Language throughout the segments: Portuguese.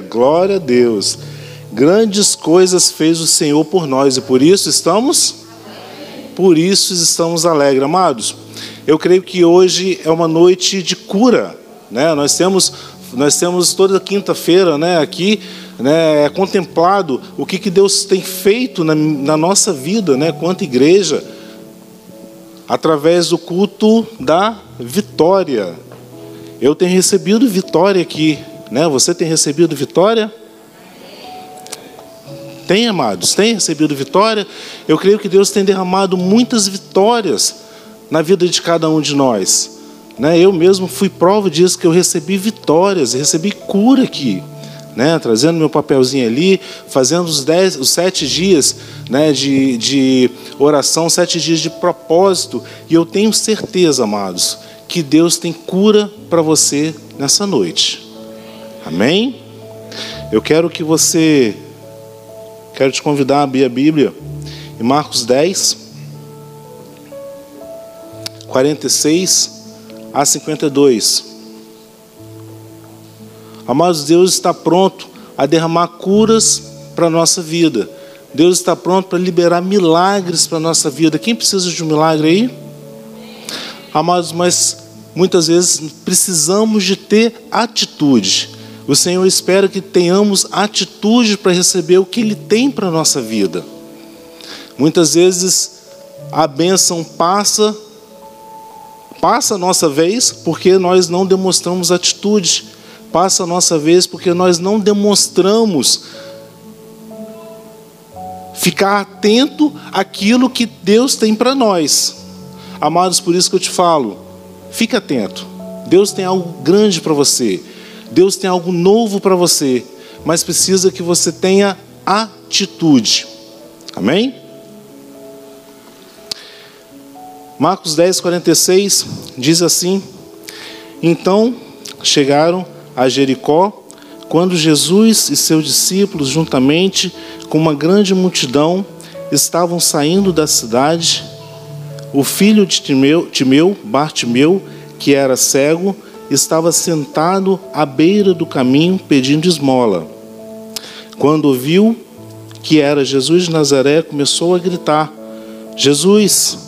Glória a Deus. Grandes coisas fez o Senhor por nós e por isso estamos por isso estamos alegres, amados. Eu creio que hoje é uma noite de cura, né? Nós temos nós temos toda quinta-feira, né, aqui, né, é contemplado o que, que Deus tem feito na, na nossa vida, né, quanto igreja, através do culto da vitória. Eu tenho recebido vitória aqui, né? Você tem recebido vitória? Tem, amados, tem recebido vitória. Eu creio que Deus tem derramado muitas vitórias na vida de cada um de nós. Né? Eu mesmo fui prova disso, que eu recebi vitórias, recebi cura aqui. Né, trazendo meu papelzinho ali, fazendo os, dez, os sete dias né, de, de oração, sete dias de propósito, e eu tenho certeza, amados, que Deus tem cura para você nessa noite. Amém? Eu quero que você, quero te convidar a abrir a Bíblia em Marcos 10, 46 a 52. Amados, Deus está pronto a derramar curas para a nossa vida. Deus está pronto para liberar milagres para a nossa vida. Quem precisa de um milagre aí? Amados, mas muitas vezes precisamos de ter atitude. O Senhor espera que tenhamos atitude para receber o que Ele tem para a nossa vida. Muitas vezes a bênção passa Passa a nossa vez porque nós não demonstramos atitude. Passa a nossa vez porque nós não demonstramos ficar atento àquilo que Deus tem para nós. Amados, por isso que eu te falo, fique atento. Deus tem algo grande para você. Deus tem algo novo para você, mas precisa que você tenha atitude. Amém? Marcos 10, 46 diz assim: Então chegaram a Jericó, quando Jesus e seus discípulos, juntamente com uma grande multidão, estavam saindo da cidade, o filho de Timeu, Timeu, Bartimeu, que era cego, estava sentado à beira do caminho pedindo esmola. Quando viu que era Jesus de Nazaré, começou a gritar: Jesus,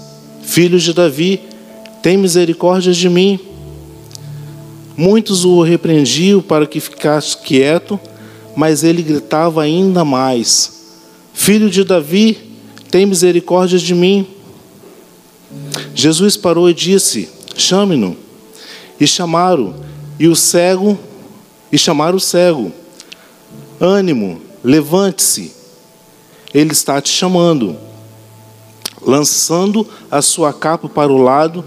Filho de Davi, tem misericórdia de mim. Muitos o repreendiam para que ficasse quieto, mas ele gritava ainda mais: Filho de Davi, tem misericórdia de mim. Jesus parou e disse: Chame-no. E chamaram, e o cego, e chamaram o cego: Ânimo, levante-se, ele está te chamando lançando a sua capa para o lado,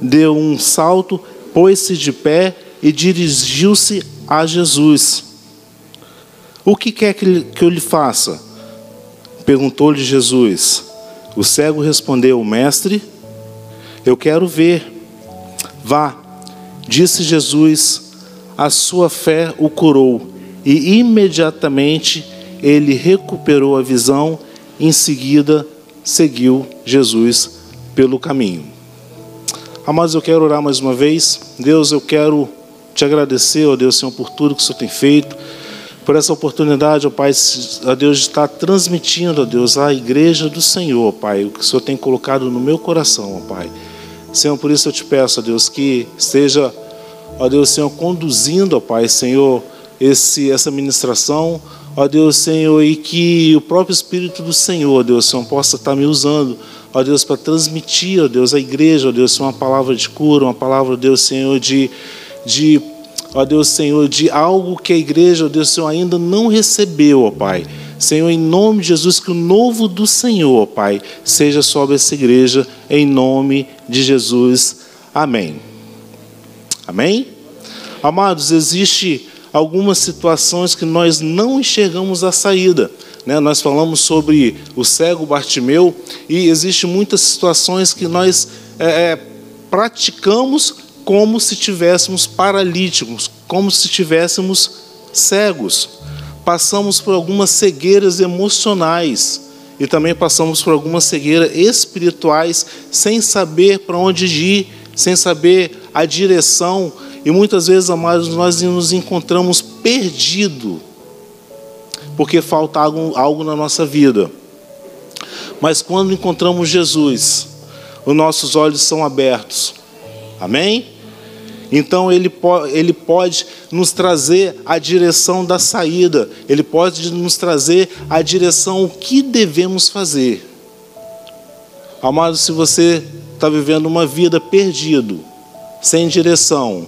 deu um salto, pôs-se de pé e dirigiu-se a Jesus. O que quer que eu lhe faça? Perguntou-lhe Jesus. O cego respondeu: Mestre, eu quero ver. Vá, disse Jesus, a sua fé o curou. E imediatamente ele recuperou a visão, em seguida seguiu Jesus pelo caminho. Amados, eu quero orar mais uma vez. Deus, eu quero te agradecer, ó Deus, Senhor, por tudo que o Senhor tem feito, por essa oportunidade, ó Pai, a Deus, de estar transmitindo, ó Deus, à igreja do Senhor, ó Pai, o que o Senhor tem colocado no meu coração, ó Pai. Senhor, por isso eu te peço, ó Deus, que esteja, ó Deus, Senhor, conduzindo, ó Pai, Senhor, esse, essa ministração, ó Deus, Senhor, e que o próprio Espírito do Senhor, ó Deus, Senhor, possa estar me usando, ó Deus, para transmitir, ó Deus, à igreja, ó Deus, uma palavra de cura, uma palavra, ó Deus, Senhor, de, de ó Deus, Senhor, de algo que a igreja, ó Deus, Senhor, ainda não recebeu, ó Pai. Senhor, em nome de Jesus, que o novo do Senhor, Pai, seja sobre essa igreja, em nome de Jesus. Amém. Amém? Amados, existe algumas situações que nós não enxergamos a saída. Né? Nós falamos sobre o cego Bartimeu e existem muitas situações que nós é, é, praticamos como se tivéssemos paralíticos, como se tivéssemos cegos. Passamos por algumas cegueiras emocionais e também passamos por algumas cegueiras espirituais sem saber para onde ir, sem saber a direção E muitas vezes, amados, nós nos encontramos perdidos, porque falta algo, algo na nossa vida. Mas quando encontramos Jesus, os nossos olhos são abertos. Amém? Então ele, ele pode nos trazer a direção da saída, ele pode nos trazer a direção o que devemos fazer. Amado, se você está vivendo uma vida perdido, sem direção,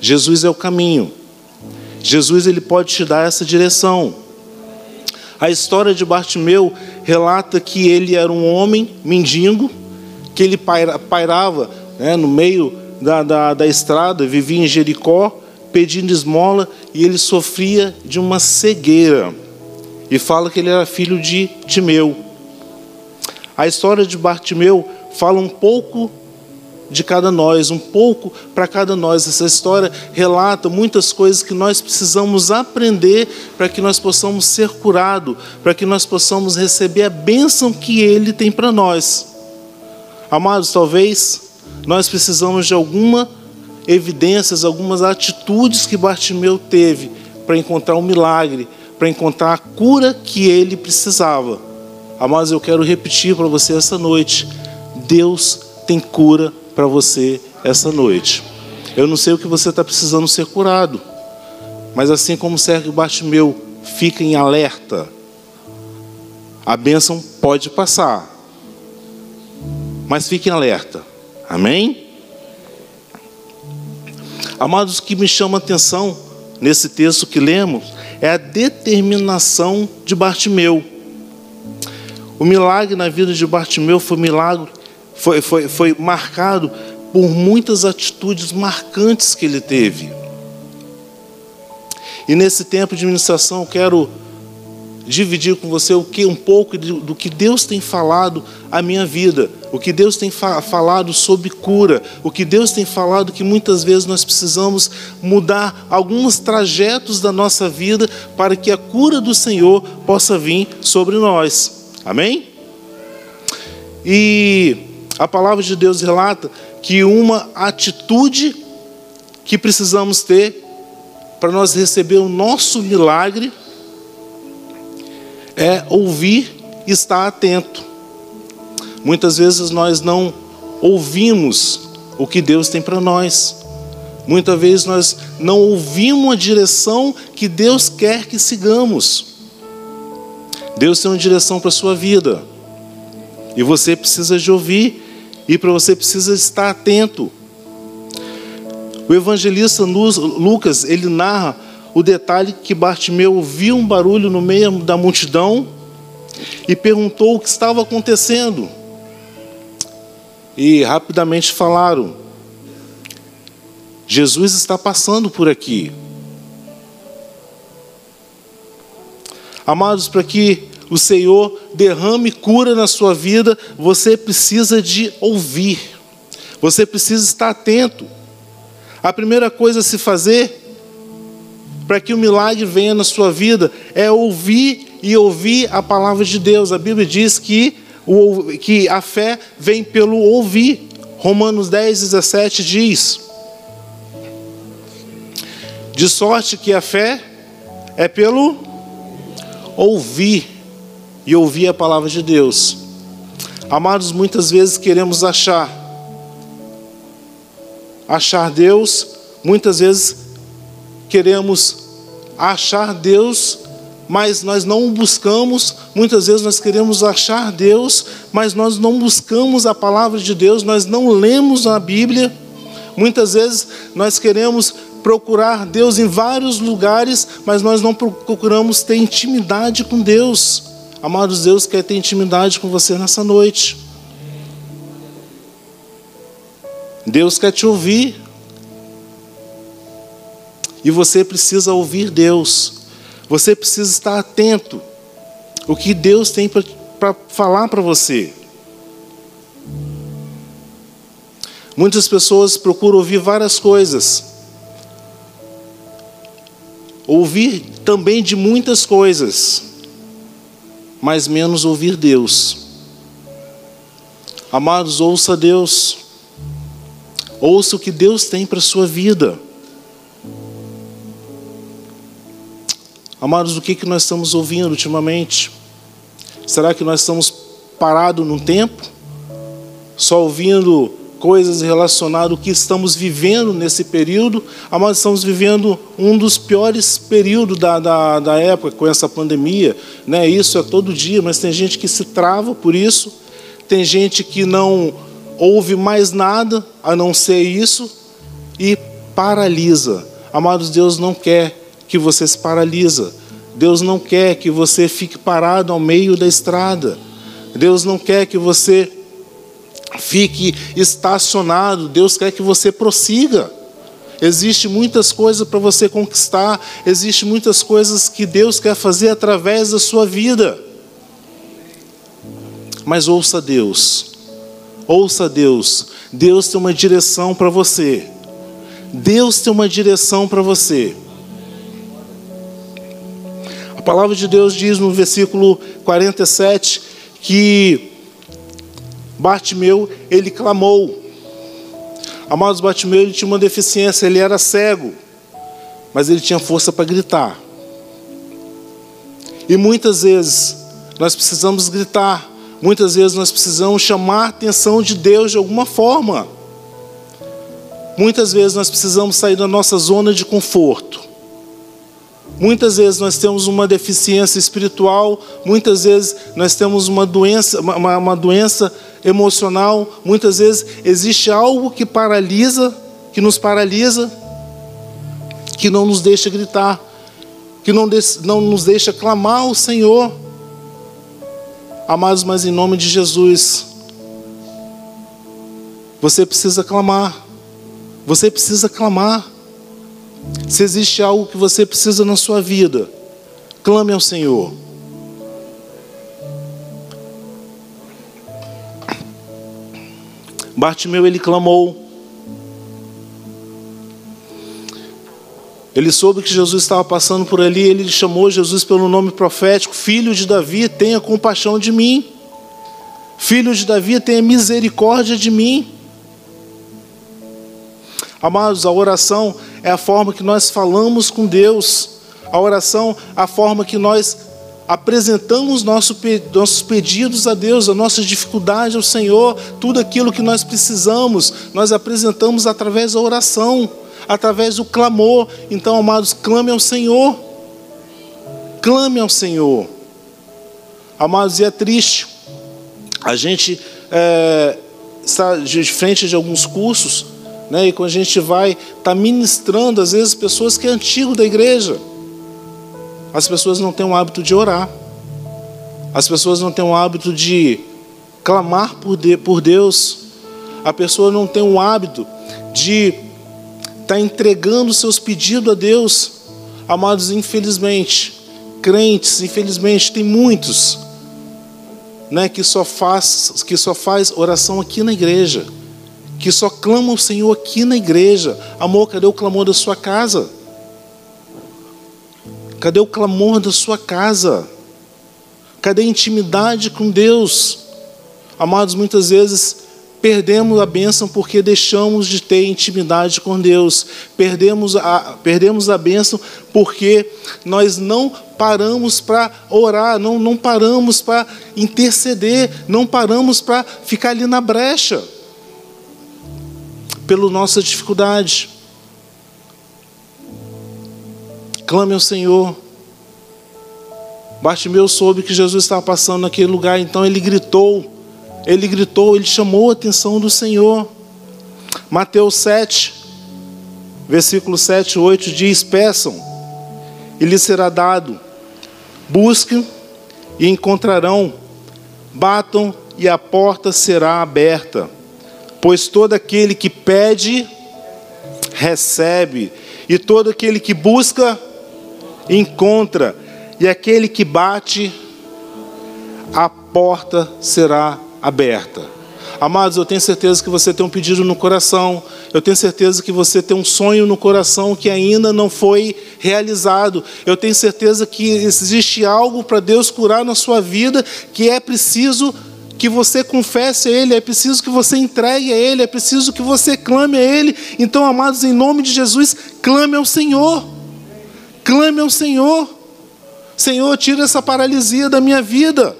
Jesus é o caminho. Jesus ele pode te dar essa direção. A história de Bartimeu relata que ele era um homem mendigo, que ele pairava né, no meio da, da, da estrada, vivia em Jericó, pedindo esmola, e ele sofria de uma cegueira. E fala que ele era filho de Timeu. A história de Bartimeu fala um pouco de cada nós, um pouco para cada nós. Essa história relata muitas coisas que nós precisamos aprender para que nós possamos ser curados, para que nós possamos receber a bênção que Ele tem para nós. Amados, talvez nós precisamos de alguma evidências, algumas atitudes que Bartimeu teve para encontrar um milagre, para encontrar a cura que ele precisava. Amados, eu quero repetir para você essa noite: Deus tem cura para você essa noite. Eu não sei o que você está precisando ser curado, mas assim como Sérgio Bartimeu fica em alerta, a bênção pode passar, mas fique em alerta. Amém? Amados, o que me chama a atenção nesse texto que lemos é a determinação de Bartimeu. O milagre na vida de Bartimeu foi milagre, foi, foi, foi marcado por muitas atitudes marcantes que ele teve. E nesse tempo de ministração, quero dividir com você o que um pouco do que Deus tem falado à minha vida, o que Deus tem fa falado sobre cura, o que Deus tem falado que muitas vezes nós precisamos mudar alguns trajetos da nossa vida para que a cura do Senhor possa vir sobre nós. Amém? E a palavra de Deus relata que uma atitude que precisamos ter para nós receber o nosso milagre é ouvir e estar atento. Muitas vezes nós não ouvimos o que Deus tem para nós. Muitas vezes nós não ouvimos a direção que Deus quer que sigamos. Deus tem uma direção para a sua vida. E você precisa de ouvir e para você precisa estar atento. O evangelista Lucas, ele narra o detalhe que Bartimeu ouviu um barulho no meio da multidão e perguntou o que estava acontecendo. E rapidamente falaram: Jesus está passando por aqui. Amados, para que o Senhor derrame cura na sua vida, você precisa de ouvir, você precisa estar atento. A primeira coisa a se fazer para que o milagre venha na sua vida, é ouvir e ouvir a palavra de Deus. A Bíblia diz que, o, que a fé vem pelo ouvir. Romanos 10, 17 diz: De sorte que a fé é pelo ouvir e ouvir a palavra de Deus. Amados, muitas vezes queremos achar, achar Deus, muitas vezes queremos achar Deus, mas nós não o buscamos. Muitas vezes nós queremos achar Deus, mas nós não buscamos a palavra de Deus, nós não lemos a Bíblia. Muitas vezes nós queremos procurar Deus em vários lugares, mas nós não procuramos ter intimidade com Deus. Amados, Deus quer ter intimidade com você nessa noite. Deus quer te ouvir. E você precisa ouvir Deus. Você precisa estar atento. O que Deus tem para falar para você. Muitas pessoas procuram ouvir várias coisas. Ouvir também de muitas coisas, mas menos ouvir Deus. Amados, ouça Deus. Ouça o que Deus tem para a sua vida. Amados, o que, que nós estamos ouvindo ultimamente? Será que nós estamos parados num tempo? Só ouvindo coisas relacionadas ao que estamos vivendo nesse período. Amados, estamos vivendo um dos piores períodos da, da, da época com essa pandemia. Né? Isso é todo dia, mas tem gente que se trava por isso. Tem gente que não ouve mais nada a não ser isso e paralisa. Amados, Deus não quer que você se paralisa. Deus não quer que você fique parado ao meio da estrada. Deus não quer que você fique estacionado. Deus quer que você prossiga. Existe muitas coisas para você conquistar, existe muitas coisas que Deus quer fazer através da sua vida. Mas ouça Deus. Ouça Deus. Deus tem uma direção para você. Deus tem uma direção para você palavra de Deus diz no versículo 47 que Bartimeu, ele clamou. Amados, Bartimeu, ele tinha uma deficiência, ele era cego, mas ele tinha força para gritar. E muitas vezes nós precisamos gritar, muitas vezes nós precisamos chamar a atenção de Deus de alguma forma. Muitas vezes nós precisamos sair da nossa zona de conforto. Muitas vezes nós temos uma deficiência espiritual, muitas vezes nós temos uma doença, uma, uma doença emocional, muitas vezes existe algo que paralisa, que nos paralisa, que não nos deixa gritar, que não, não nos deixa clamar ao Senhor. Amados, mas em nome de Jesus, você precisa clamar, você precisa clamar. Se existe algo que você precisa na sua vida, clame ao Senhor. Bartimeu ele clamou. Ele soube que Jesus estava passando por ali, ele chamou Jesus pelo nome profético: Filho de Davi, tenha compaixão de mim. Filho de Davi, tenha misericórdia de mim. Amados, a oração é a forma que nós falamos com Deus. A oração, a forma que nós apresentamos nosso, nossos pedidos a Deus, a nossa dificuldade ao Senhor, tudo aquilo que nós precisamos, nós apresentamos através da oração, através do clamor. Então, amados, clame ao Senhor. Clame ao Senhor. Amados, e é triste. A gente é, está de frente de alguns cursos né? E quando a gente vai estar tá ministrando, às vezes, pessoas que é antigo da igreja, as pessoas não têm o hábito de orar, as pessoas não têm o hábito de clamar por, de, por Deus, a pessoa não tem o hábito de estar tá entregando seus pedidos a Deus. Amados, infelizmente, crentes, infelizmente, tem muitos né, que, só faz, que só faz oração aqui na igreja que só clama o Senhor aqui na igreja. Amor, cadê o clamor da sua casa? Cadê o clamor da sua casa? Cadê a intimidade com Deus? Amados, muitas vezes perdemos a bênção porque deixamos de ter intimidade com Deus. Perdemos a, perdemos a bênção porque nós não paramos para orar, não, não paramos para interceder, não paramos para ficar ali na brecha pela nossa dificuldade. Clame ao Senhor. Bartimeu soube que Jesus estava passando naquele lugar, então ele gritou, ele gritou, ele chamou a atenção do Senhor. Mateus 7, versículo 7 e 8 diz: Peçam, e lhes será dado, busquem e encontrarão, batam e a porta será aberta. Pois todo aquele que pede, recebe, e todo aquele que busca, encontra, e aquele que bate, a porta será aberta. Amados, eu tenho certeza que você tem um pedido no coração, eu tenho certeza que você tem um sonho no coração que ainda não foi realizado. Eu tenho certeza que existe algo para Deus curar na sua vida que é preciso que você confesse a Ele, é preciso que você entregue a Ele, é preciso que você clame a Ele. Então, amados, em nome de Jesus, clame ao Senhor. Clame ao Senhor. Senhor, tira essa paralisia da minha vida.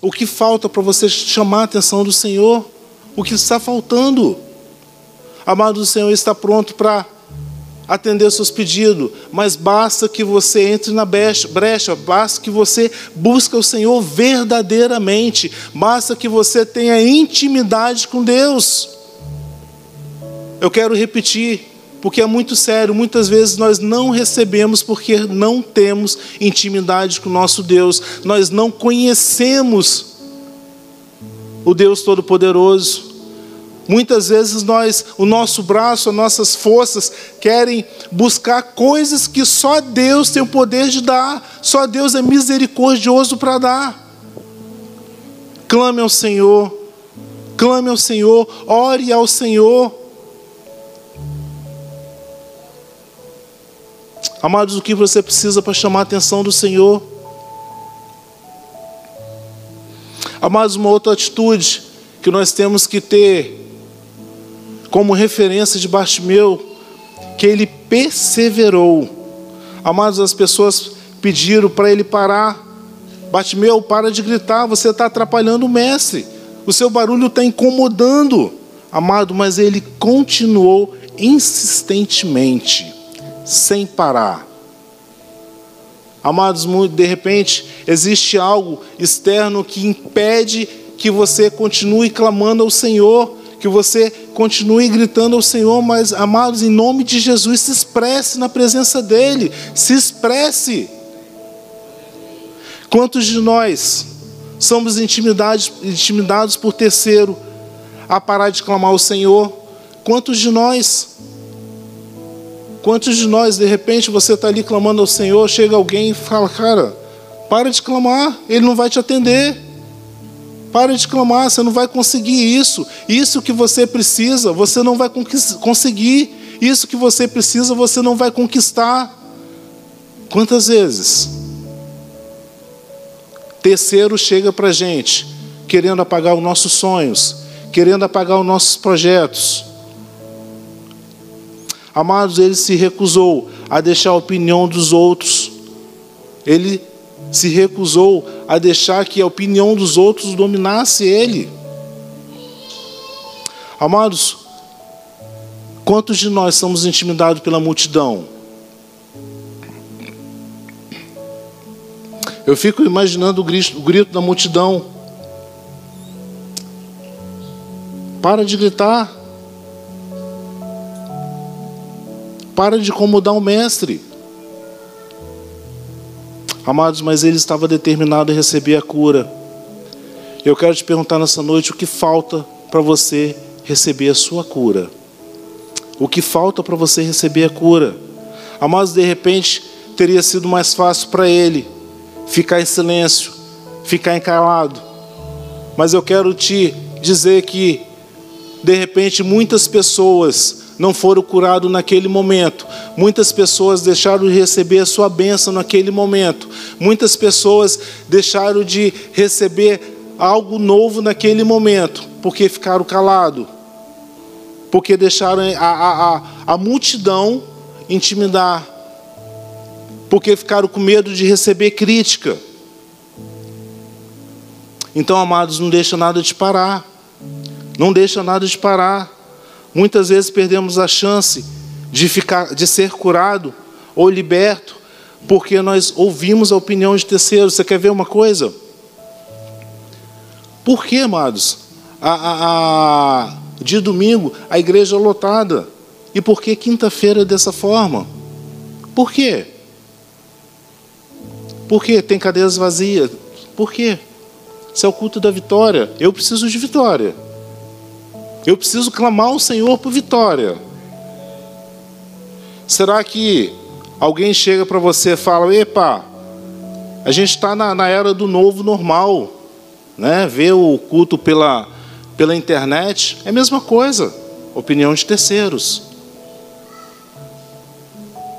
O que falta para você chamar a atenção do Senhor? O que está faltando? Amado, o Senhor está pronto para atender os seus pedidos, mas basta que você entre na brecha, basta que você busque o Senhor verdadeiramente, basta que você tenha intimidade com Deus. Eu quero repetir, porque é muito sério, muitas vezes nós não recebemos porque não temos intimidade com o nosso Deus, nós não conhecemos o Deus Todo-Poderoso. Muitas vezes nós, o nosso braço, as nossas forças querem buscar coisas que só Deus tem o poder de dar, só Deus é misericordioso para dar. Clame ao Senhor, clame ao Senhor, ore ao Senhor. Amados, o que você precisa para chamar a atenção do Senhor? Amados, uma outra atitude que nós temos que ter como referência de Bartimeu, que ele perseverou. Amados, as pessoas pediram para ele parar. Bartimeu, para de gritar, você está atrapalhando o mestre. O seu barulho está incomodando. Amado, mas ele continuou insistentemente, sem parar. Amados, de repente existe algo externo que impede que você continue clamando ao Senhor, que você continue gritando ao Senhor, mas amados, em nome de Jesus, se expresse na presença dEle, se expresse. Quantos de nós somos intimidados, intimidados por terceiro a parar de clamar ao Senhor? Quantos de nós? Quantos de nós, de repente, você está ali clamando ao Senhor, chega alguém e fala, cara, para de clamar, Ele não vai te atender. Para de clamar, você não vai conseguir isso. Isso que você precisa, você não vai conseguir. Isso que você precisa, você não vai conquistar. Quantas vezes? Terceiro chega para a gente, querendo apagar os nossos sonhos, querendo apagar os nossos projetos. Amados, ele se recusou a deixar a opinião dos outros. Ele se recusou a deixar que a opinião dos outros dominasse ele. Amados, quantos de nós somos intimidados pela multidão? Eu fico imaginando o grito, o grito da multidão. Para de gritar. Para de incomodar o mestre. Amados, mas ele estava determinado a receber a cura. Eu quero te perguntar nessa noite o que falta para você receber a sua cura. O que falta para você receber a cura? Amados, de repente teria sido mais fácil para ele ficar em silêncio, ficar encalado. Mas eu quero te dizer que, de repente, muitas pessoas não foram curados naquele momento. Muitas pessoas deixaram de receber a sua bênção naquele momento. Muitas pessoas deixaram de receber algo novo naquele momento, porque ficaram calados. Porque deixaram a, a, a, a multidão intimidar. Porque ficaram com medo de receber crítica. Então, amados, não deixa nada de parar. Não deixa nada de parar. Muitas vezes perdemos a chance de, ficar, de ser curado ou liberto porque nós ouvimos a opinião de terceiros. Você quer ver uma coisa? Por que, amados? A, a, a, de domingo, a igreja é lotada. E por que quinta-feira dessa forma? Por quê? Por que tem cadeiras vazias? Por quê? Isso é o culto da vitória. Eu preciso de vitória. Eu preciso clamar ao Senhor por vitória. Será que alguém chega para você e fala: Epa, a gente está na, na, era do novo normal, né? Ver o culto pela, pela internet é a mesma coisa, opinião de terceiros.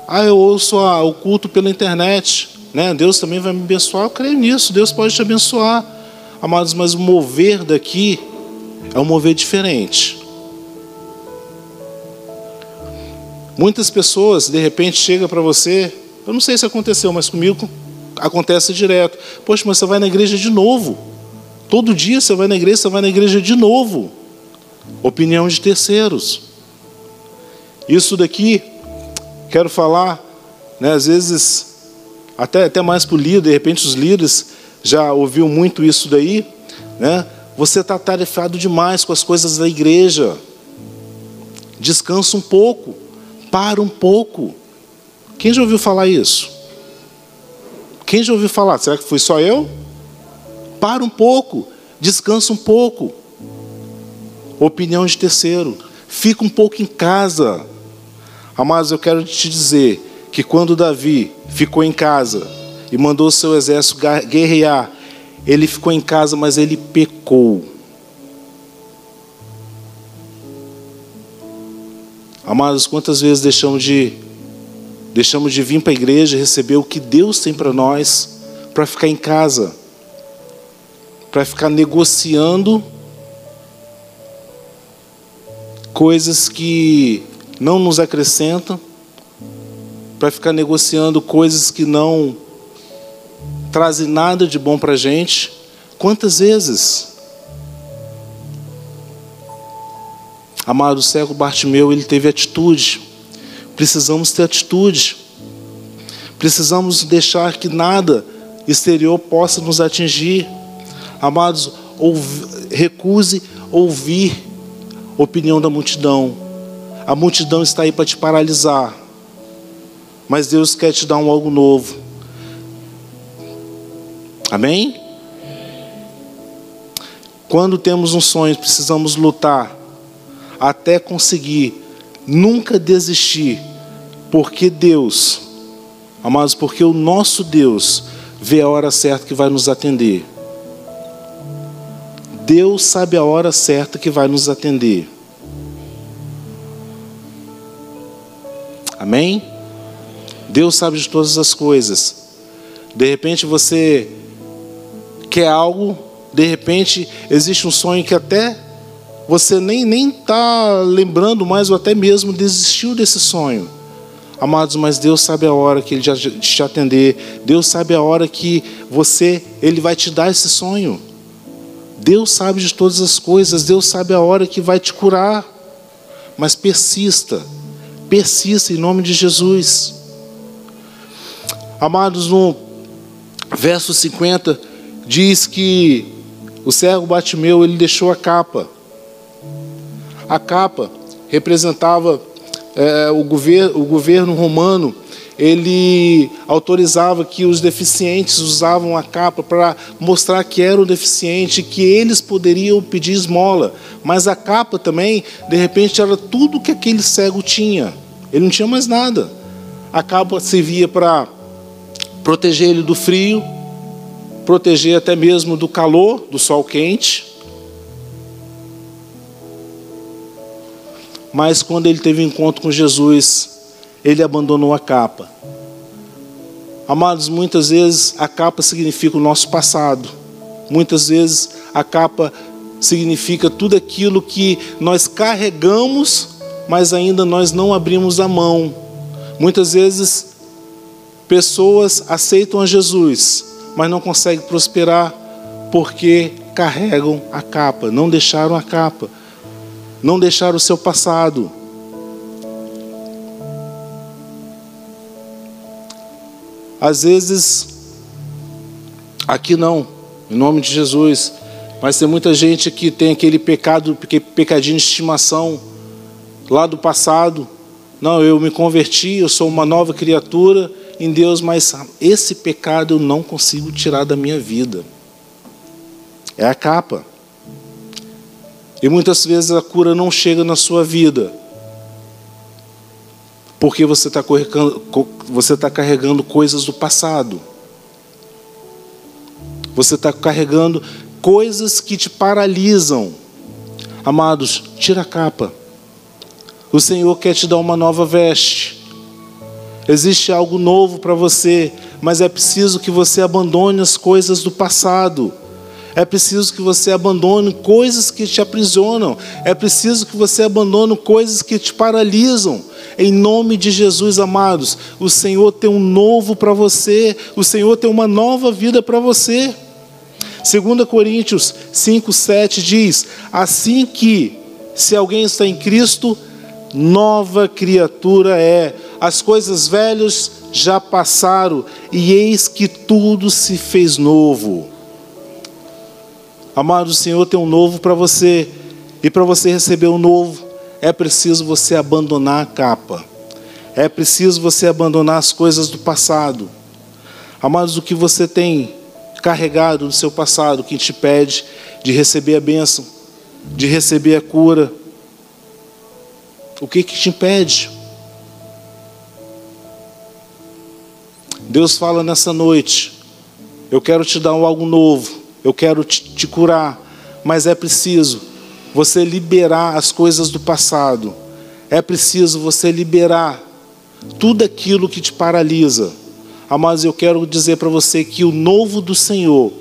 Ah, eu ouço o culto pela internet. né? Deus também vai me abençoar, eu creio nisso, Deus pode te abençoar. Amados, mas mover daqui é um mover diferente. Muitas pessoas, de repente, chegam para você, eu não sei se aconteceu, mas comigo acontece direto. Poxa, mas você vai na igreja de novo. Todo dia você vai na igreja, você vai na igreja de novo. Opinião de terceiros. Isso daqui, quero falar, né, às vezes, até, até mais para o líder, de repente os líderes já ouviu muito isso daí, né? Você está tarefado demais com as coisas da igreja. Descansa um pouco, para um pouco. Quem já ouviu falar isso? Quem já ouviu falar? Será que fui só eu? Para um pouco, descansa um pouco. Opinião de terceiro. Fica um pouco em casa. Amados, eu quero te dizer que quando Davi ficou em casa e mandou o seu exército guerrear, ele ficou em casa, mas ele pecou. Amados, quantas vezes deixamos de deixamos de vir para a igreja receber o que Deus tem para nós, para ficar em casa, para ficar negociando coisas que não nos acrescentam, para ficar negociando coisas que não trazem nada de bom para a gente. Quantas vezes? Amado, cego Bartimeu, ele teve atitude. Precisamos ter atitude. Precisamos deixar que nada exterior possa nos atingir. Amados, ouvi, recuse ouvir opinião da multidão. A multidão está aí para te paralisar. Mas Deus quer te dar um algo novo. Amém? Quando temos um sonho, precisamos lutar até conseguir nunca desistir porque Deus, amados, porque o nosso Deus vê a hora certa que vai nos atender. Deus sabe a hora certa que vai nos atender. Amém? Deus sabe de todas as coisas. De repente você quer algo, de repente existe um sonho que até você nem nem está lembrando mais ou até mesmo desistiu desse sonho. Amados, mas Deus sabe a hora que Ele já te atender. Deus sabe a hora que você, Ele vai te dar esse sonho. Deus sabe de todas as coisas. Deus sabe a hora que vai te curar. Mas persista, persista em nome de Jesus. Amados, no verso 50 diz que o cego Batimeu ele deixou a capa. A capa representava é, o, governo, o governo romano ele autorizava que os deficientes usavam a capa para mostrar que eram deficientes, que eles poderiam pedir esmola. Mas a capa também, de repente, era tudo que aquele cego tinha. Ele não tinha mais nada. A capa servia para proteger ele do frio, proteger até mesmo do calor, do sol quente. Mas quando ele teve um encontro com Jesus, ele abandonou a capa. Amados, muitas vezes a capa significa o nosso passado. Muitas vezes a capa significa tudo aquilo que nós carregamos, mas ainda nós não abrimos a mão. Muitas vezes pessoas aceitam a Jesus, mas não conseguem prosperar porque carregam a capa, não deixaram a capa não deixar o seu passado. Às vezes, aqui não, em nome de Jesus, mas tem muita gente que tem aquele pecado, pecadinho de estimação lá do passado. Não, eu me converti, eu sou uma nova criatura em Deus, mas esse pecado eu não consigo tirar da minha vida. É a capa. E muitas vezes a cura não chega na sua vida, porque você está você tá carregando coisas do passado. Você está carregando coisas que te paralisam. Amados, tira a capa. O Senhor quer te dar uma nova veste. Existe algo novo para você, mas é preciso que você abandone as coisas do passado. É preciso que você abandone coisas que te aprisionam. É preciso que você abandone coisas que te paralisam. Em nome de Jesus, amados, o Senhor tem um novo para você. O Senhor tem uma nova vida para você. 2 Coríntios 5, 7 diz: Assim que, se alguém está em Cristo, nova criatura é. As coisas velhas já passaram, e eis que tudo se fez novo. Amado, o Senhor tem um novo para você, e para você receber o um novo, é preciso você abandonar a capa, é preciso você abandonar as coisas do passado. Amados, o que você tem carregado do seu passado, que te pede de receber a bênção, de receber a cura, o que, que te impede? Deus fala nessa noite: eu quero te dar algo novo, eu quero te, te curar, mas é preciso você liberar as coisas do passado, é preciso você liberar tudo aquilo que te paralisa. Amados, eu quero dizer para você que o novo do Senhor,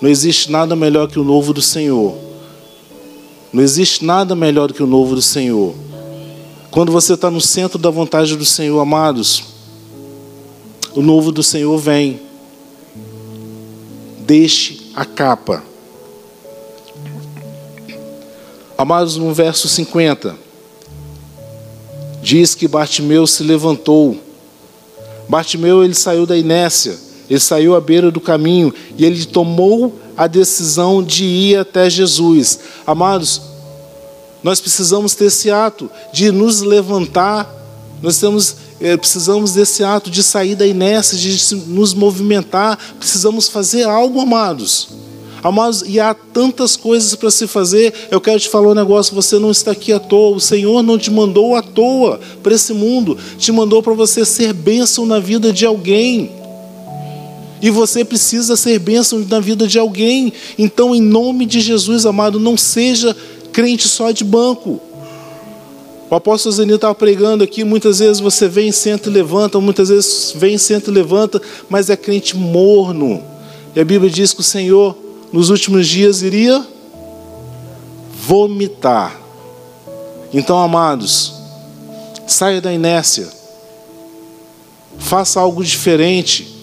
não existe nada melhor que o novo do Senhor. Não existe nada melhor do que o novo do Senhor. Quando você está no centro da vontade do Senhor, amados, o novo do Senhor vem. Deixe a capa. Amados, no verso 50, diz que Bartimeu se levantou. Bartimeu ele saiu da inércia, ele saiu à beira do caminho e ele tomou a decisão de ir até Jesus. Amados, nós precisamos ter esse ato de nos levantar, nós temos, precisamos desse ato de sair da inércia, de nos movimentar, precisamos fazer algo, amados. Amados, e há tantas coisas para se fazer. Eu quero te falar um negócio: você não está aqui à toa. O Senhor não te mandou à toa para esse mundo, te mandou para você ser bênção na vida de alguém. E você precisa ser bênção na vida de alguém. Então, em nome de Jesus, amado, não seja crente só de banco. O apóstolo Zenil estava pregando aqui, muitas vezes você vem, senta e levanta, muitas vezes vem, senta e levanta, mas é crente morno. E a Bíblia diz que o Senhor, nos últimos dias, iria vomitar. Então, amados, saia da inércia, faça algo diferente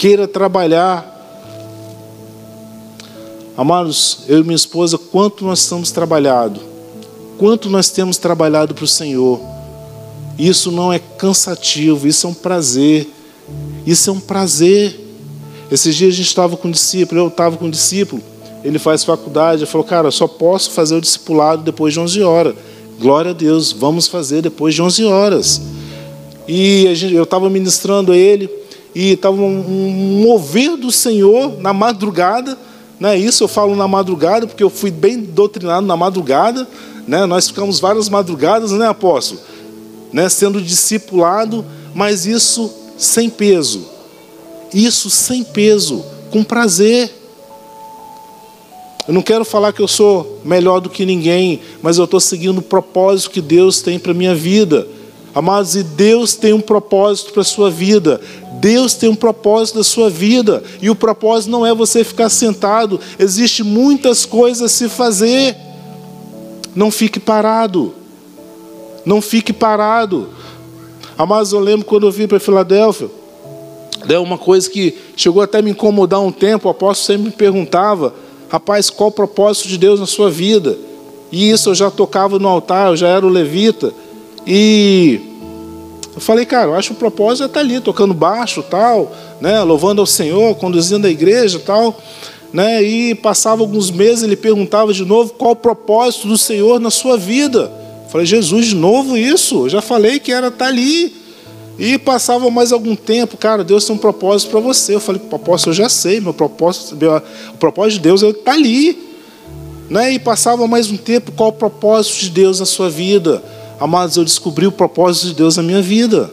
queira trabalhar. Amados, eu e minha esposa, quanto nós estamos trabalhado, quanto nós temos trabalhado para o Senhor. Isso não é cansativo, isso é um prazer. Isso é um prazer. Esses dias a gente estava com um discípulo, eu estava com um discípulo, ele faz faculdade, ele falou, cara, só posso fazer o discipulado depois de 11 horas. Glória a Deus, vamos fazer depois de 11 horas. E gente, eu estava ministrando a ele, e estava um mover do Senhor na madrugada, né? Isso eu falo na madrugada porque eu fui bem doutrinado na madrugada, né? Nós ficamos várias madrugadas, né, apóstolo, né? Sendo discipulado, mas isso sem peso, isso sem peso, com prazer. Eu não quero falar que eu sou melhor do que ninguém, mas eu estou seguindo o propósito que Deus tem para minha vida. Amados, e Deus tem um propósito para a sua vida. Deus tem um propósito da sua vida. E o propósito não é você ficar sentado. Existem muitas coisas a se fazer. Não fique parado. Não fique parado. Amados, eu lembro quando eu vim para Filadélfia. É uma coisa que chegou até me incomodar um tempo. O apóstolo sempre me perguntava: Rapaz, qual o propósito de Deus na sua vida? E isso eu já tocava no altar, eu já era o levita. E eu falei, cara, eu acho que o propósito é estar ali, tocando baixo, tal, né, louvando ao Senhor, conduzindo a igreja, tal, né? E passava alguns meses, ele perguntava de novo qual o propósito do Senhor na sua vida. Eu falei, Jesus, de novo isso? Eu já falei que era estar ali. E passava mais algum tempo, cara, Deus tem um propósito para você. Eu falei, propósito eu já sei, meu propósito, meu, o propósito de Deus é estar ali. Né? E passava mais um tempo, qual o propósito de Deus na sua vida? Amados, eu descobri o propósito de Deus na minha vida.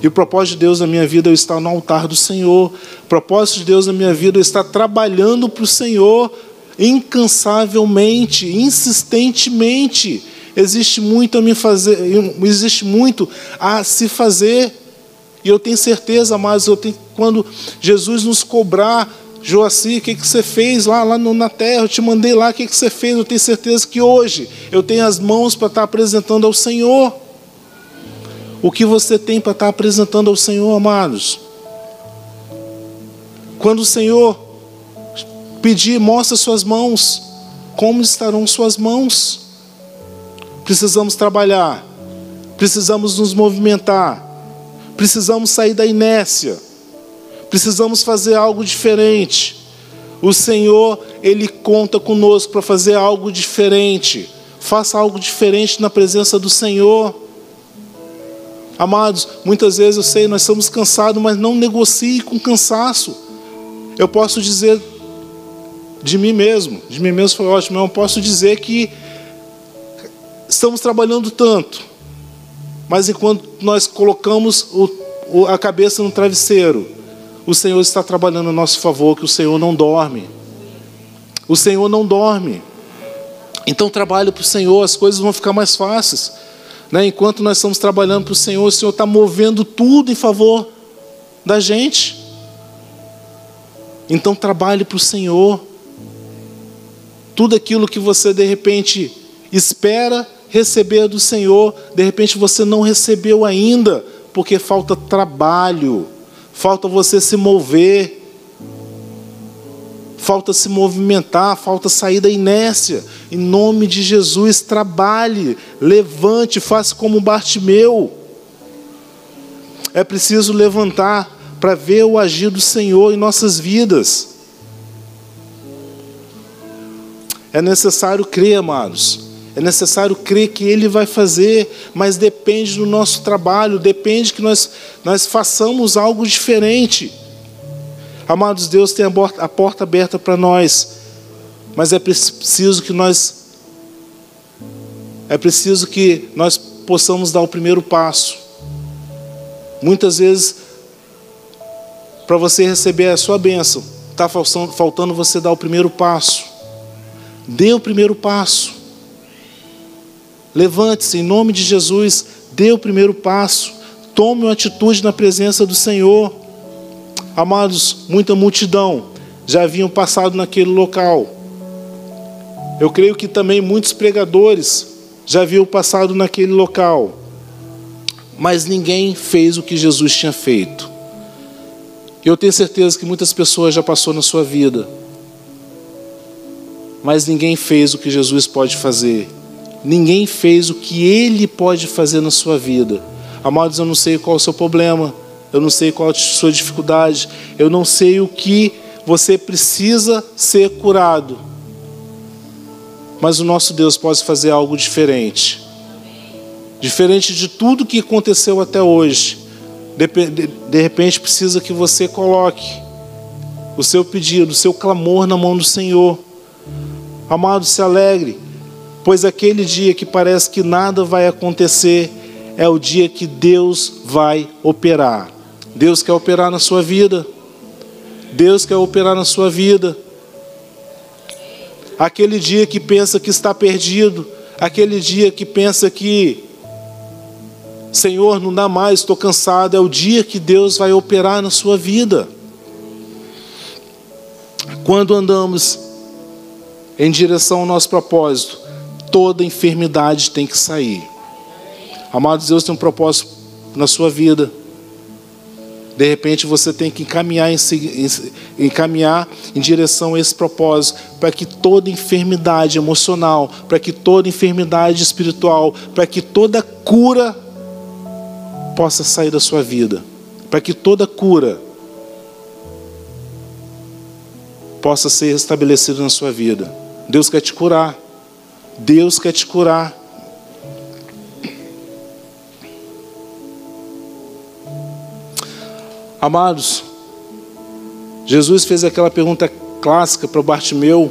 E o propósito de Deus na minha vida é eu estar no altar do Senhor. O propósito de Deus na minha vida é eu estar trabalhando para o Senhor incansavelmente, insistentemente. Existe muito a me fazer, existe muito a se fazer. E eu tenho certeza, mas eu tenho, quando Jesus nos cobrar, Joaci, o que, que você fez lá, lá no, na terra? Eu te mandei lá, o que, que você fez? Eu tenho certeza que hoje eu tenho as mãos para estar apresentando ao Senhor. O que você tem para estar apresentando ao Senhor, amados? Quando o Senhor pedir, mostra suas mãos, como estarão suas mãos? Precisamos trabalhar, precisamos nos movimentar, precisamos sair da inércia, precisamos fazer algo diferente. O Senhor, Ele conta conosco para fazer algo diferente. Faça algo diferente na presença do Senhor. Amados, muitas vezes eu sei, nós estamos cansados, mas não negocie com cansaço. Eu posso dizer de mim mesmo, de mim mesmo foi ótimo, eu posso dizer que estamos trabalhando tanto, mas enquanto nós colocamos o, o, a cabeça no travesseiro, o Senhor está trabalhando a nosso favor, que o Senhor não dorme. O Senhor não dorme. Então trabalhe para o Senhor, as coisas vão ficar mais fáceis. Né? Enquanto nós estamos trabalhando para o Senhor, o Senhor está movendo tudo em favor da gente. Então trabalhe para o Senhor. Tudo aquilo que você de repente espera receber do Senhor, de repente você não recebeu ainda, porque falta trabalho, falta você se mover, falta se movimentar, falta sair da inércia. Em nome de Jesus, trabalhe, levante, faça como Bartimeu. É preciso levantar para ver o agir do Senhor em nossas vidas. É necessário crer, amados. É necessário crer que Ele vai fazer, mas depende do nosso trabalho, depende que nós, nós façamos algo diferente. Amados, Deus tem a porta, aberta para nós, mas é preciso que nós é preciso que nós possamos dar o primeiro passo. Muitas vezes, para você receber a sua bênção, está faltando você dar o primeiro passo. Dê o primeiro passo. Levante-se em nome de Jesus, dê o primeiro passo. Tome uma atitude na presença do Senhor. Amados, muita multidão já haviam passado naquele local. Eu creio que também muitos pregadores já haviam passado naquele local. Mas ninguém fez o que Jesus tinha feito. Eu tenho certeza que muitas pessoas já passou na sua vida mas ninguém fez o que Jesus pode fazer. Ninguém fez o que Ele pode fazer na sua vida. Amados, eu não sei qual é o seu problema, eu não sei qual a sua dificuldade, eu não sei o que você precisa ser curado. Mas o nosso Deus pode fazer algo diferente. Diferente de tudo que aconteceu até hoje. De repente precisa que você coloque o seu pedido, o seu clamor na mão do Senhor. Amado, se alegre, pois aquele dia que parece que nada vai acontecer é o dia que Deus vai operar. Deus quer operar na sua vida. Deus quer operar na sua vida. Aquele dia que pensa que está perdido, aquele dia que pensa que Senhor, não dá mais, estou cansado, é o dia que Deus vai operar na sua vida. Quando andamos em direção ao nosso propósito, toda enfermidade tem que sair. Amados, Deus tem um propósito na sua vida. De repente você tem que encaminhar em, encaminhar em direção a esse propósito, para que toda enfermidade emocional, para que toda enfermidade espiritual, para que toda cura possa sair da sua vida, para que toda cura possa ser estabelecida na sua vida. Deus quer te curar. Deus quer te curar. Amados, Jesus fez aquela pergunta clássica para Bartimeu: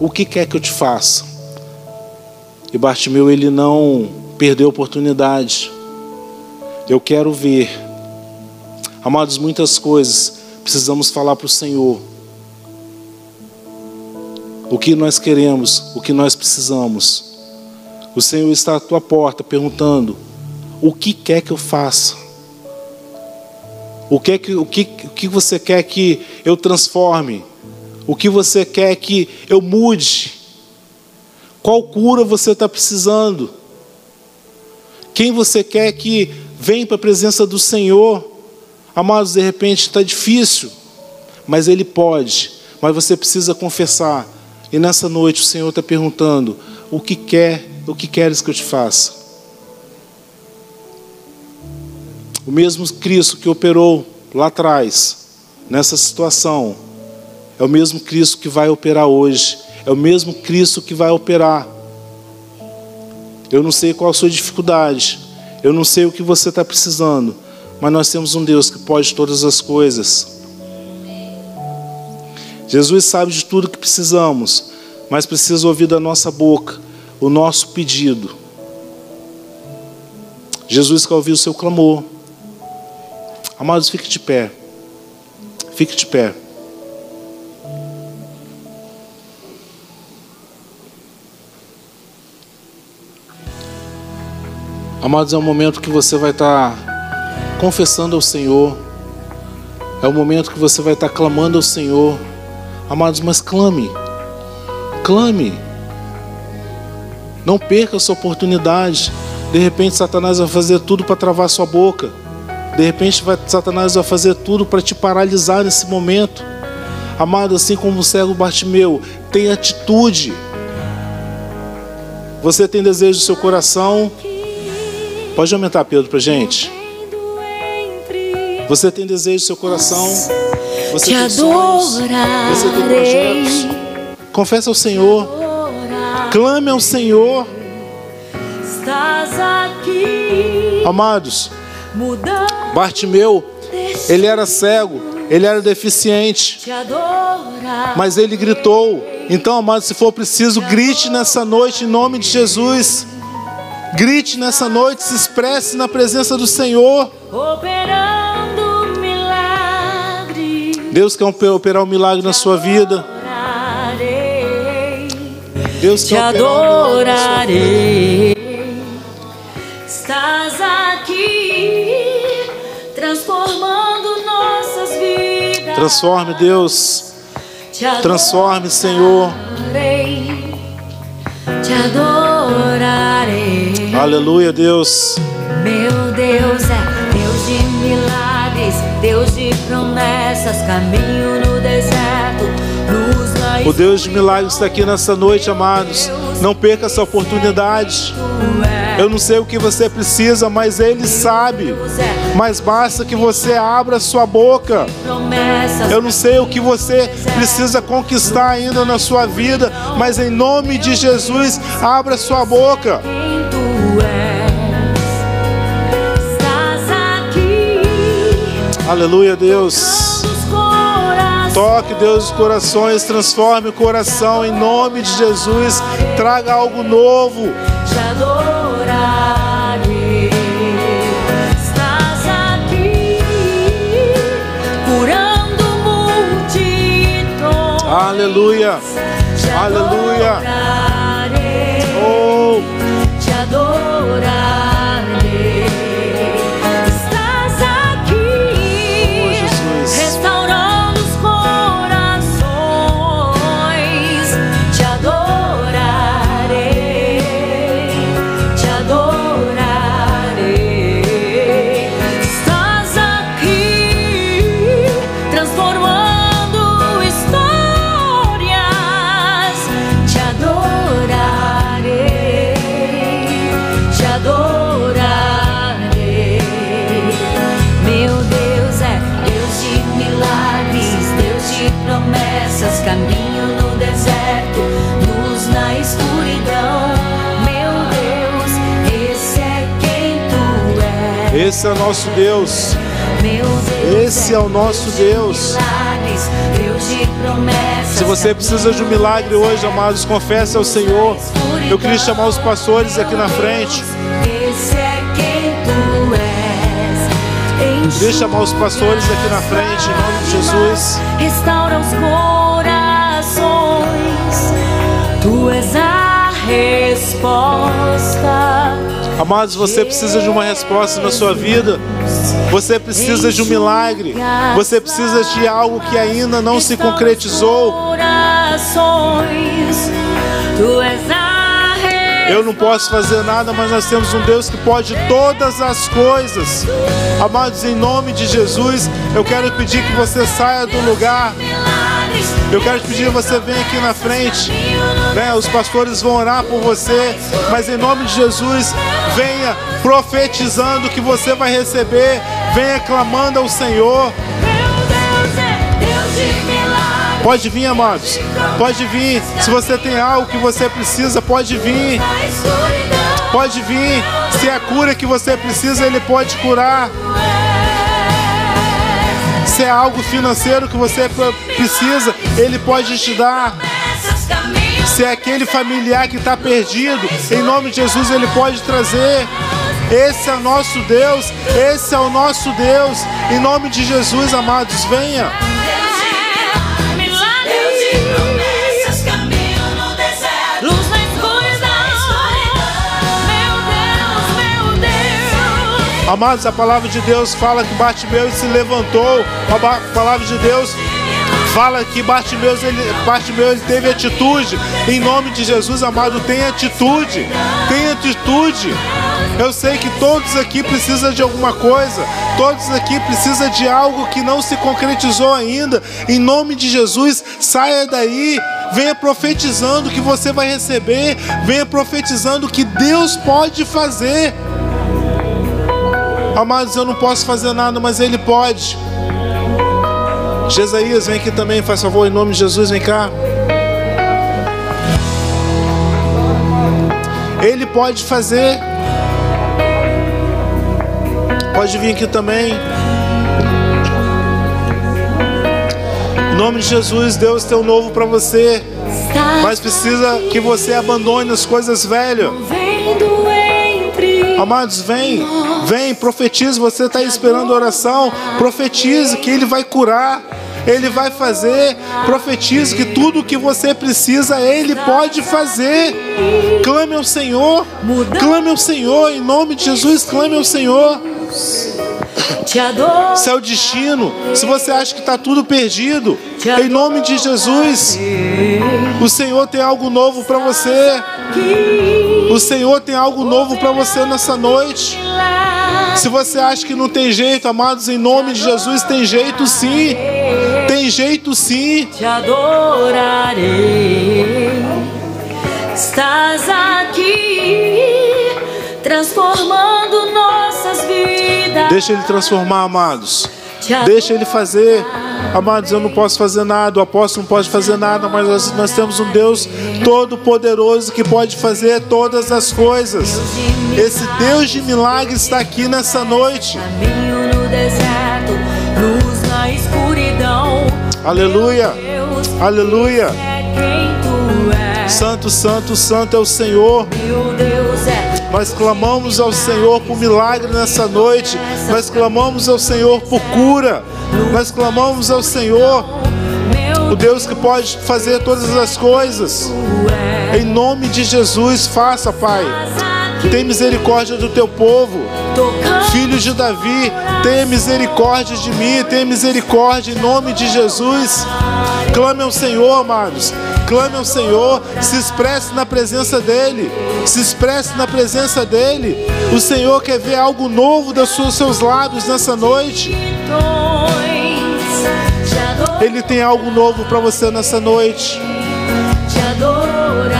O que quer que eu te faça? E Bartimeu ele não perdeu a oportunidade. Eu quero ver. Amados, muitas coisas precisamos falar para o Senhor o que nós queremos, o que nós precisamos. O Senhor está à tua porta perguntando: o que quer que eu faça? O que, é que, o, que, o que você quer que eu transforme? O que você quer que eu mude? Qual cura você está precisando? Quem você quer que venha para a presença do Senhor? Amados, de repente está difícil, mas Ele pode. Mas você precisa confessar. E nessa noite o Senhor está perguntando: o que quer, o que queres que eu te faça? O mesmo Cristo que operou lá atrás, nessa situação, é o mesmo Cristo que vai operar hoje. É o mesmo Cristo que vai operar. Eu não sei qual a sua dificuldade. Eu não sei o que você está precisando. Mas nós temos um Deus que pode todas as coisas. Jesus sabe de tudo que precisamos, mas precisa ouvir da nossa boca o nosso pedido. Jesus quer ouvir o seu clamor. Amados, fique de pé. Fique de pé. Amados, é um momento que você vai estar confessando ao Senhor. É o momento que você vai estar clamando ao Senhor. Amados, mas clame. Clame. Não perca essa oportunidade. De repente, Satanás vai fazer tudo para travar sua boca. De repente, vai, Satanás vai fazer tudo para te paralisar nesse momento. Amado, assim como o cego Bartimeu, tem atitude. Você tem desejo do seu coração. Pode aumentar, Pedro, para gente. Você tem desejo do seu coração. Você Te tem sonhos. Você tem projetos. Confessa ao Senhor. Clame ao Senhor. Estás aqui, Amados, Bartimeu, ele era cego, ele era deficiente, mas ele gritou. Então, amados, se for preciso, grite nessa noite em nome de Jesus. Grite nessa noite, se expresse na presença do Senhor. operando milagre. Deus quer operar um milagre na sua vida. Deus te quer operar um milagre na sua vida. Transforme, Deus. Transforme, Senhor. Te adorarei. Aleluia, Deus. Meu Deus é Deus de milagres, Deus de promessas, caminho no deserto, O Deus de milagres está aqui nessa noite, amados. Não perca essa oportunidade. Eu não sei o que você precisa, mas Ele sabe. Mas basta que você abra sua boca. Eu não sei o que você precisa conquistar ainda na sua vida, mas em nome de Jesus, abra sua boca. Aleluia, Deus. Toque, Deus, os corações, transforme o coração em nome de Jesus. Traga algo novo. Aleluia. Te Aleluia. adorarei, Oh, te adorarei. Esse é o nosso Deus. Esse é o nosso Deus. Se você precisa de um milagre hoje, amados, confesse ao Senhor. Eu queria chamar os pastores aqui na frente. És. Queria chamar os pastores aqui na frente, em nome de Jesus. Restaura os corações. Tu és a resposta. Amados, você precisa de uma resposta na sua vida. Você precisa de um milagre. Você precisa de algo que ainda não se concretizou. Eu não posso fazer nada, mas nós temos um Deus que pode todas as coisas. Amados, em nome de Jesus, eu quero pedir que você saia do lugar. Eu quero te pedir você venha aqui na frente. Né? Os pastores vão orar por você, mas em nome de Jesus, venha profetizando que você vai receber. Venha clamando ao Senhor. Pode vir, amados. Pode vir. Se você tem algo que você precisa, pode vir. Pode vir. Se é a cura que você precisa, Ele pode curar. Se é algo financeiro que você pre- precisa, Ele pode te dar. Se é aquele familiar que está perdido, em nome de Jesus Ele pode trazer. Esse é o nosso Deus, esse é o nosso Deus. Em nome de Jesus, amados, venha. Amados, a palavra de Deus fala que Bartimeu se levantou. A palavra de Deus fala que Bartimeu ele, Bartimeu ele teve atitude. Em nome de Jesus, amado, tenha atitude. Tenha atitude. Eu sei que todos aqui precisam de alguma coisa. Todos aqui precisam de algo que não se concretizou ainda. Em nome de Jesus, saia daí. Venha profetizando que você vai receber. Venha profetizando que Deus pode fazer. Amados, eu não posso fazer nada, mas Ele pode. Jesaías, vem aqui também, faz favor, em nome de Jesus, vem cá. Ele pode fazer. Pode vir aqui também. Em nome de Jesus, Deus tem um novo para você. Mas precisa que você abandone as coisas velhas. Amados, vem, vem, profetize. Você está esperando oração, profetize que Ele vai curar, Ele vai fazer. Profetize que tudo que você precisa, Ele pode fazer. Clame ao Senhor, clame ao Senhor, em nome de Jesus, clame ao Senhor. Te adoro. Se é o destino, se você acha que está tudo perdido, em nome de Jesus, o Senhor tem algo novo para você. O Senhor tem algo novo para você nessa noite. Se você acha que não tem jeito, amados, em nome de Jesus, tem jeito sim. Tem jeito sim. te adorarei. Estás aqui transformando. Deixa Ele transformar, amados. Deixa Ele fazer. Amados, eu não posso fazer nada, o apóstolo não pode fazer nada, mas nós, nós temos um Deus todo-poderoso que pode fazer todas as coisas. Esse Deus de milagres está aqui nessa noite. Aleluia. Aleluia. é. Santo, santo, santo é o Senhor. Meu Deus é Nós clamamos ao Senhor por milagre nessa noite. Nós clamamos ao Senhor por cura. Nós clamamos ao Senhor, o Deus que pode fazer todas as coisas. Em nome de Jesus, faça, Pai. Tem misericórdia do teu povo. Filhos de Davi, tenha misericórdia de mim, tenha misericórdia em nome de Jesus. Clame ao Senhor, amados. Clame ao Senhor, se expresse na presença dEle. Se expresse na presença dEle. O Senhor quer ver algo novo dos seus- lábios nessa noite. Ele tem algo novo para você nessa noite. te adorarei.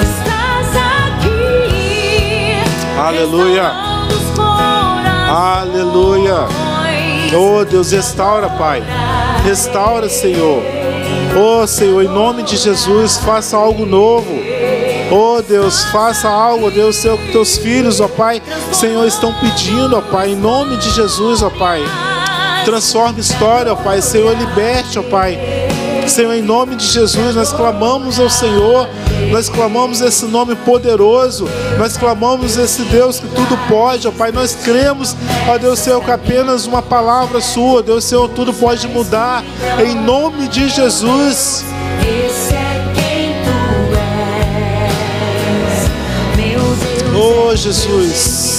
Estás aqui. Aleluia. Aleluia. Oh Deus, restaura, Pai. Restaura, Senhor. Oh Senhor, em nome de Jesus, faça algo novo. Oh Deus, faça algo, Deus, Senhor, que teus filhos, ó Pai, Senhor, estão pedindo, ó Pai, em nome de Jesus, ó Pai. Transforme história, ó Pai. Senhor, liberte, ó Pai. Senhor, em nome de Jesus, nós clamamos ao Senhor, nós clamamos esse nome poderoso, nós clamamos esse Deus que tudo pode, ó Pai. Nós cremos, ó Deus Senhor, que apenas uma palavra sua, Deus Senhor, tudo pode mudar, em nome de Jesus. É quem tu és, Oh, Jesus.